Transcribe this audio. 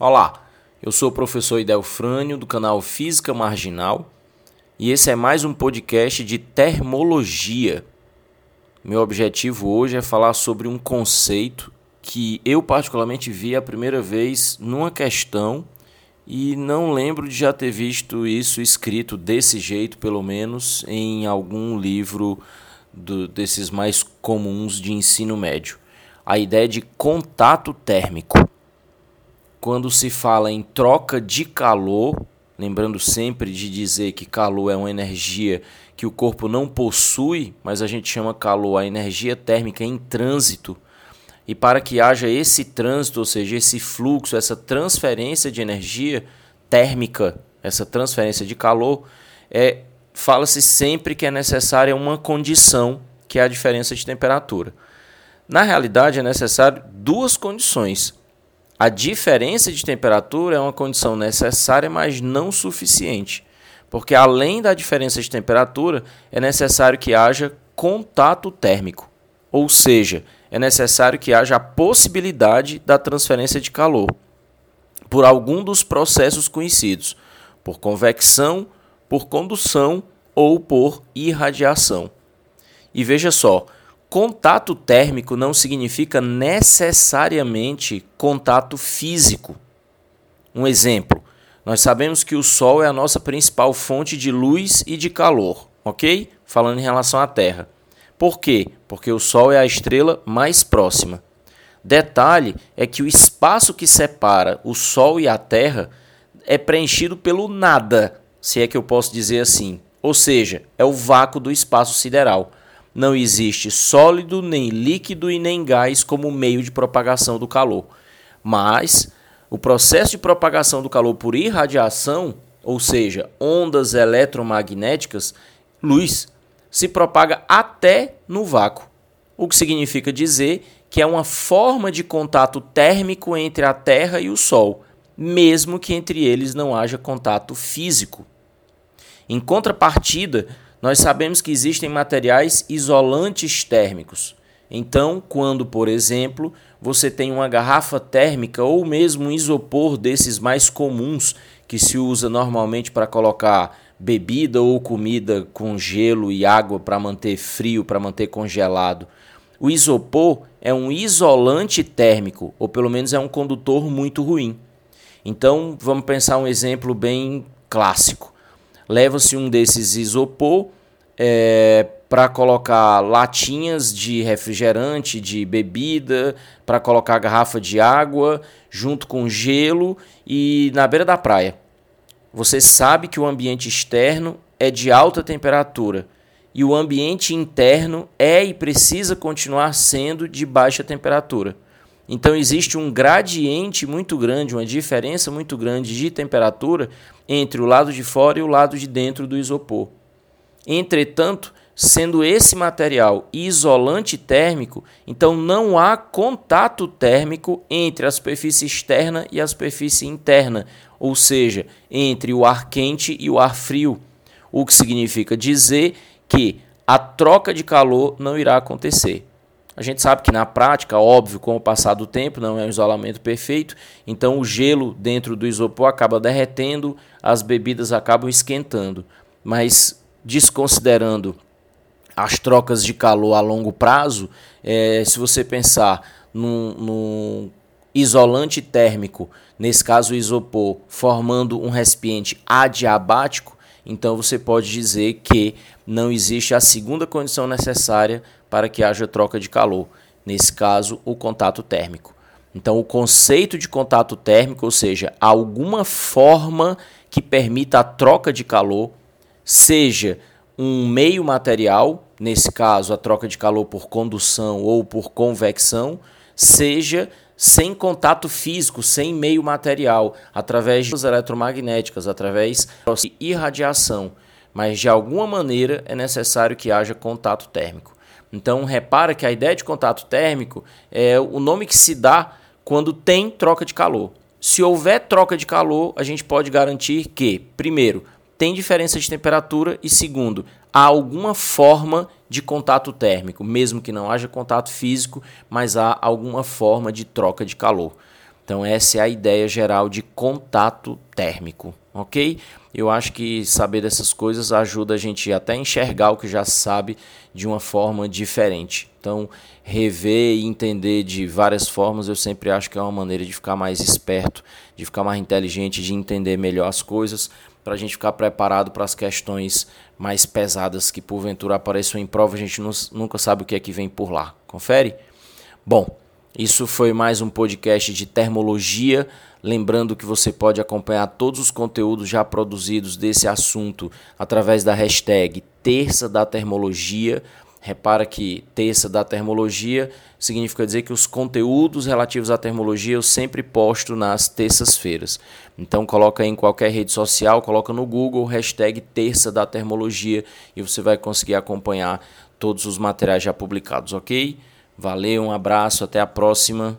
Olá, eu sou o professor Idelfrânio do canal Física Marginal e esse é mais um podcast de termologia. Meu objetivo hoje é falar sobre um conceito que eu particularmente vi a primeira vez numa questão e não lembro de já ter visto isso escrito desse jeito, pelo menos em algum livro do, desses mais comuns de ensino médio. A ideia de contato térmico quando se fala em troca de calor, lembrando sempre de dizer que calor é uma energia que o corpo não possui, mas a gente chama calor a energia térmica em trânsito. E para que haja esse trânsito, ou seja, esse fluxo, essa transferência de energia térmica, essa transferência de calor, é, fala-se sempre que é necessária uma condição, que é a diferença de temperatura. Na realidade, é necessário duas condições. A diferença de temperatura é uma condição necessária, mas não suficiente, porque além da diferença de temperatura, é necessário que haja contato térmico, ou seja, é necessário que haja a possibilidade da transferência de calor por algum dos processos conhecidos, por convecção, por condução ou por irradiação. E veja só, Contato térmico não significa necessariamente contato físico. Um exemplo: nós sabemos que o Sol é a nossa principal fonte de luz e de calor, ok? Falando em relação à Terra. Por quê? Porque o Sol é a estrela mais próxima. Detalhe é que o espaço que separa o Sol e a Terra é preenchido pelo nada, se é que eu posso dizer assim. Ou seja, é o vácuo do espaço sideral não existe sólido, nem líquido e nem gás como meio de propagação do calor. Mas o processo de propagação do calor por irradiação, ou seja, ondas eletromagnéticas, luz, se propaga até no vácuo. O que significa dizer que é uma forma de contato térmico entre a Terra e o Sol, mesmo que entre eles não haja contato físico. Em contrapartida, nós sabemos que existem materiais isolantes térmicos. Então, quando, por exemplo, você tem uma garrafa térmica ou mesmo um isopor desses mais comuns que se usa normalmente para colocar bebida ou comida com gelo e água para manter frio, para manter congelado. O isopor é um isolante térmico, ou pelo menos é um condutor muito ruim. Então, vamos pensar um exemplo bem clássico leva-se um desses isopor é, para colocar latinhas de refrigerante, de bebida, para colocar garrafa de água, junto com gelo e na beira da praia. Você sabe que o ambiente externo é de alta temperatura e o ambiente interno é e precisa continuar sendo de baixa temperatura. Então existe um gradiente muito grande, uma diferença muito grande de temperatura entre o lado de fora e o lado de dentro do isopor. Entretanto, sendo esse material isolante térmico, então não há contato térmico entre a superfície externa e a superfície interna, ou seja, entre o ar quente e o ar frio, o que significa dizer que a troca de calor não irá acontecer. A gente sabe que na prática, óbvio, com o passar do tempo, não é um isolamento perfeito, então o gelo dentro do isopor acaba derretendo, as bebidas acabam esquentando. Mas desconsiderando as trocas de calor a longo prazo, é, se você pensar num, num isolante térmico, nesse caso o isopor, formando um recipiente adiabático, então você pode dizer que não existe a segunda condição necessária para que haja troca de calor, nesse caso, o contato térmico. Então, o conceito de contato térmico, ou seja, alguma forma que permita a troca de calor, seja um meio material, nesse caso, a troca de calor por condução ou por convecção, seja sem contato físico, sem meio material, através das eletromagnéticas, através de irradiação. Mas de alguma maneira é necessário que haja contato térmico. Então, repara que a ideia de contato térmico é o nome que se dá quando tem troca de calor. Se houver troca de calor, a gente pode garantir que, primeiro, tem diferença de temperatura e, segundo, há alguma forma de contato térmico, mesmo que não haja contato físico, mas há alguma forma de troca de calor. Então, essa é a ideia geral de contato térmico, ok? Eu acho que saber dessas coisas ajuda a gente até enxergar o que já sabe de uma forma diferente. Então, rever e entender de várias formas, eu sempre acho que é uma maneira de ficar mais esperto, de ficar mais inteligente, de entender melhor as coisas, para a gente ficar preparado para as questões mais pesadas que porventura apareçam em prova, a gente nunca sabe o que é que vem por lá. Confere? Bom, isso foi mais um podcast de termologia. Lembrando que você pode acompanhar todos os conteúdos já produzidos desse assunto através da hashtag Terça da Termologia. Repara que terça da termologia significa dizer que os conteúdos relativos à termologia eu sempre posto nas terças-feiras. Então coloca em qualquer rede social, coloca no Google hashtag terça da termologia e você vai conseguir acompanhar todos os materiais já publicados, ok? Valeu, um abraço, até a próxima.